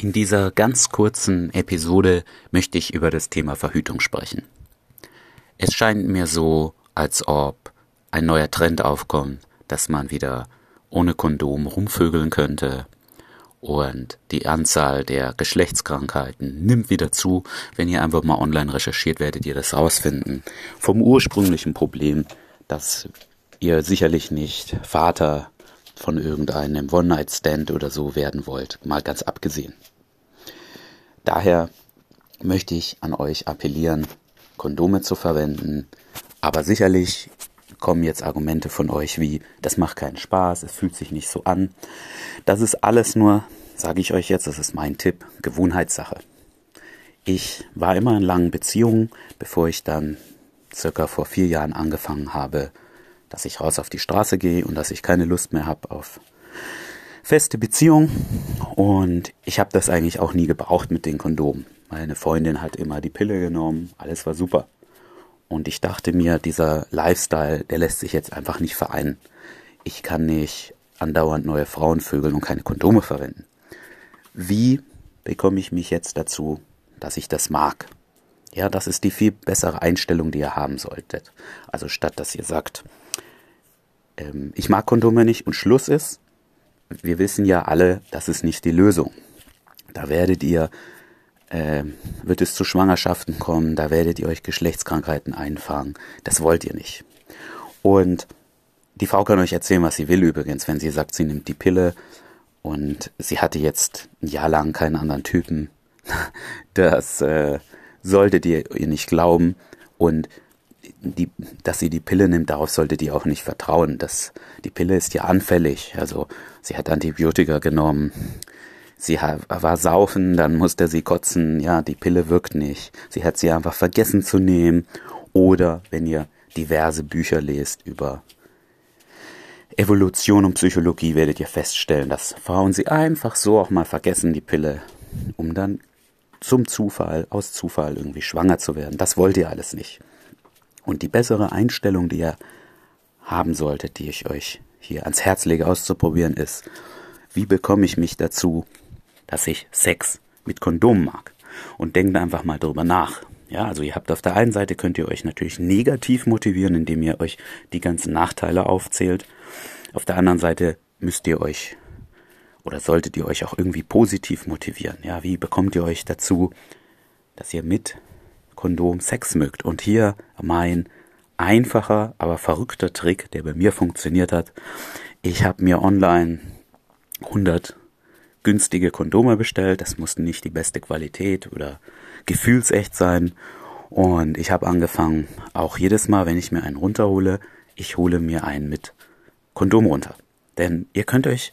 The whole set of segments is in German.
In dieser ganz kurzen Episode möchte ich über das Thema Verhütung sprechen. Es scheint mir so, als ob ein neuer Trend aufkommt, dass man wieder ohne Kondom rumvögeln könnte und die Anzahl der Geschlechtskrankheiten nimmt wieder zu. Wenn ihr einfach mal online recherchiert, werdet ihr das rausfinden. Vom ursprünglichen Problem, dass ihr sicherlich nicht Vater von irgendeinem One-Night-Stand oder so werden wollt, mal ganz abgesehen. Daher möchte ich an euch appellieren, Kondome zu verwenden, aber sicherlich kommen jetzt Argumente von euch wie, das macht keinen Spaß, es fühlt sich nicht so an. Das ist alles nur, sage ich euch jetzt, das ist mein Tipp, Gewohnheitssache. Ich war immer in langen Beziehungen, bevor ich dann circa vor vier Jahren angefangen habe, dass ich raus auf die Straße gehe und dass ich keine Lust mehr habe auf feste Beziehung. Und ich habe das eigentlich auch nie gebraucht mit den Kondomen. Meine Freundin hat immer die Pille genommen, alles war super. Und ich dachte mir, dieser Lifestyle, der lässt sich jetzt einfach nicht vereinen. Ich kann nicht andauernd neue Frauen vögeln und keine Kondome verwenden. Wie bekomme ich mich jetzt dazu, dass ich das mag? Ja, das ist die viel bessere Einstellung, die ihr haben solltet. Also statt dass ihr sagt, ähm, ich mag Kondome nicht und Schluss ist, wir wissen ja alle, das ist nicht die Lösung. Da werdet ihr, äh, wird es zu Schwangerschaften kommen, da werdet ihr euch Geschlechtskrankheiten einfangen. Das wollt ihr nicht. Und die Frau kann euch erzählen, was sie will übrigens, wenn sie sagt, sie nimmt die Pille und sie hatte jetzt ein Jahr lang keinen anderen Typen. Das äh, solltet ihr ihr nicht glauben. Und die, dass sie die Pille nimmt, darauf solltet ihr auch nicht vertrauen. Das, die Pille ist ja anfällig. Also sie hat Antibiotika genommen. Sie war saufen, dann musste sie kotzen. Ja, die Pille wirkt nicht. Sie hat sie einfach vergessen zu nehmen. Oder wenn ihr diverse Bücher lest über Evolution und Psychologie, werdet ihr feststellen, dass Frauen sie einfach so auch mal vergessen, die Pille, um dann zum Zufall, aus Zufall irgendwie schwanger zu werden. Das wollt ihr alles nicht. Und die bessere Einstellung, die ihr haben solltet, die ich euch hier ans Herz lege auszuprobieren, ist, wie bekomme ich mich dazu, dass ich Sex mit Kondom mag? Und denkt einfach mal drüber nach. Ja, also ihr habt auf der einen Seite könnt ihr euch natürlich negativ motivieren, indem ihr euch die ganzen Nachteile aufzählt. Auf der anderen Seite müsst ihr euch oder solltet ihr euch auch irgendwie positiv motivieren. Ja, wie bekommt ihr euch dazu, dass ihr mit Kondom Sex mögt. Und hier mein einfacher, aber verrückter Trick, der bei mir funktioniert hat. Ich habe mir online 100 günstige Kondome bestellt. Das mussten nicht die beste Qualität oder gefühlsecht sein. Und ich habe angefangen, auch jedes Mal, wenn ich mir einen runterhole, ich hole mir einen mit Kondom runter. Denn ihr könnt euch,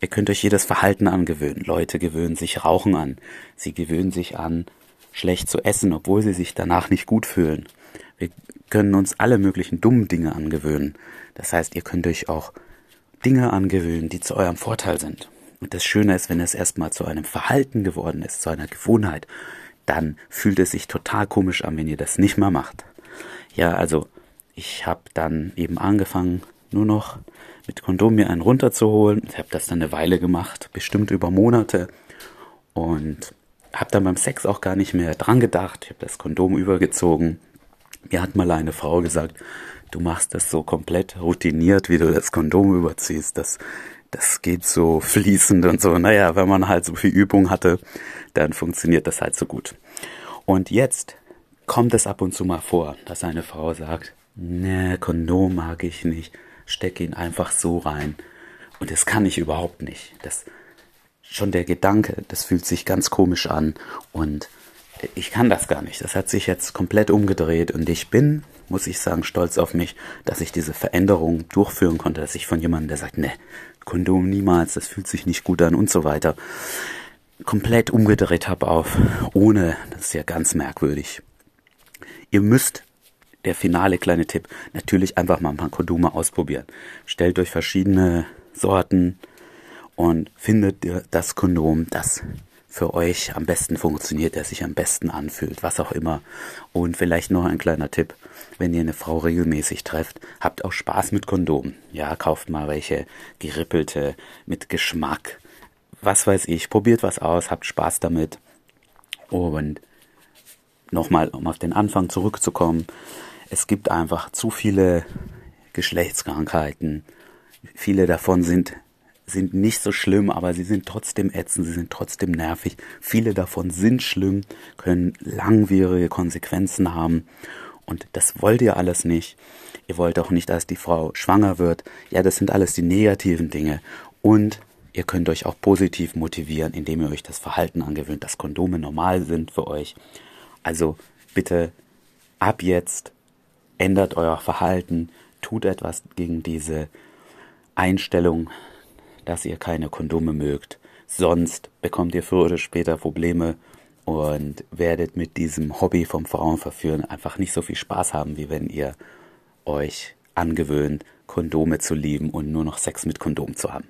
ihr könnt euch jedes Verhalten angewöhnen. Leute gewöhnen sich Rauchen an. Sie gewöhnen sich an, schlecht zu essen, obwohl sie sich danach nicht gut fühlen. Wir können uns alle möglichen dummen Dinge angewöhnen. Das heißt, ihr könnt euch auch Dinge angewöhnen, die zu eurem Vorteil sind. Und das Schöne ist, wenn es erstmal zu einem Verhalten geworden ist, zu einer Gewohnheit, dann fühlt es sich total komisch an, wenn ihr das nicht mehr macht. Ja, also ich habe dann eben angefangen, nur noch mit Kondom mir einen runterzuholen. Ich habe das dann eine Weile gemacht, bestimmt über Monate. Und habe dann beim Sex auch gar nicht mehr dran gedacht. Ich habe das Kondom übergezogen. Mir hat mal eine Frau gesagt, du machst das so komplett routiniert, wie du das Kondom überziehst. Das, das geht so fließend und so. Naja, wenn man halt so viel Übung hatte, dann funktioniert das halt so gut. Und jetzt kommt es ab und zu mal vor, dass eine Frau sagt, ne, Kondom mag ich nicht, steck ihn einfach so rein. Und das kann ich überhaupt nicht. Das, schon der Gedanke, das fühlt sich ganz komisch an und ich kann das gar nicht. Das hat sich jetzt komplett umgedreht und ich bin, muss ich sagen, stolz auf mich, dass ich diese Veränderung durchführen konnte, dass ich von jemandem, der sagt, ne, Kondom niemals, das fühlt sich nicht gut an und so weiter, komplett umgedreht habe auf ohne, das ist ja ganz merkwürdig. Ihr müsst der finale kleine Tipp, natürlich einfach mal ein paar Kondome ausprobieren. Stellt euch verschiedene Sorten, und findet das Kondom, das für euch am besten funktioniert, der sich am besten anfühlt, was auch immer. Und vielleicht noch ein kleiner Tipp, wenn ihr eine Frau regelmäßig trefft, habt auch Spaß mit Kondomen. Ja, kauft mal welche gerippelte mit Geschmack, was weiß ich, probiert was aus, habt Spaß damit. Und nochmal, um auf den Anfang zurückzukommen, es gibt einfach zu viele Geschlechtskrankheiten. Viele davon sind, sind nicht so schlimm, aber sie sind trotzdem ätzend, sie sind trotzdem nervig. Viele davon sind schlimm, können langwierige Konsequenzen haben. Und das wollt ihr alles nicht. Ihr wollt auch nicht, dass die Frau schwanger wird. Ja, das sind alles die negativen Dinge. Und ihr könnt euch auch positiv motivieren, indem ihr euch das Verhalten angewöhnt, dass Kondome normal sind für euch. Also bitte ab jetzt ändert euer Verhalten, tut etwas gegen diese Einstellung, dass ihr keine Kondome mögt. Sonst bekommt ihr früher oder später Probleme und werdet mit diesem Hobby vom Frauenverführen einfach nicht so viel Spaß haben, wie wenn ihr euch angewöhnt, Kondome zu lieben und nur noch Sex mit Kondom zu haben.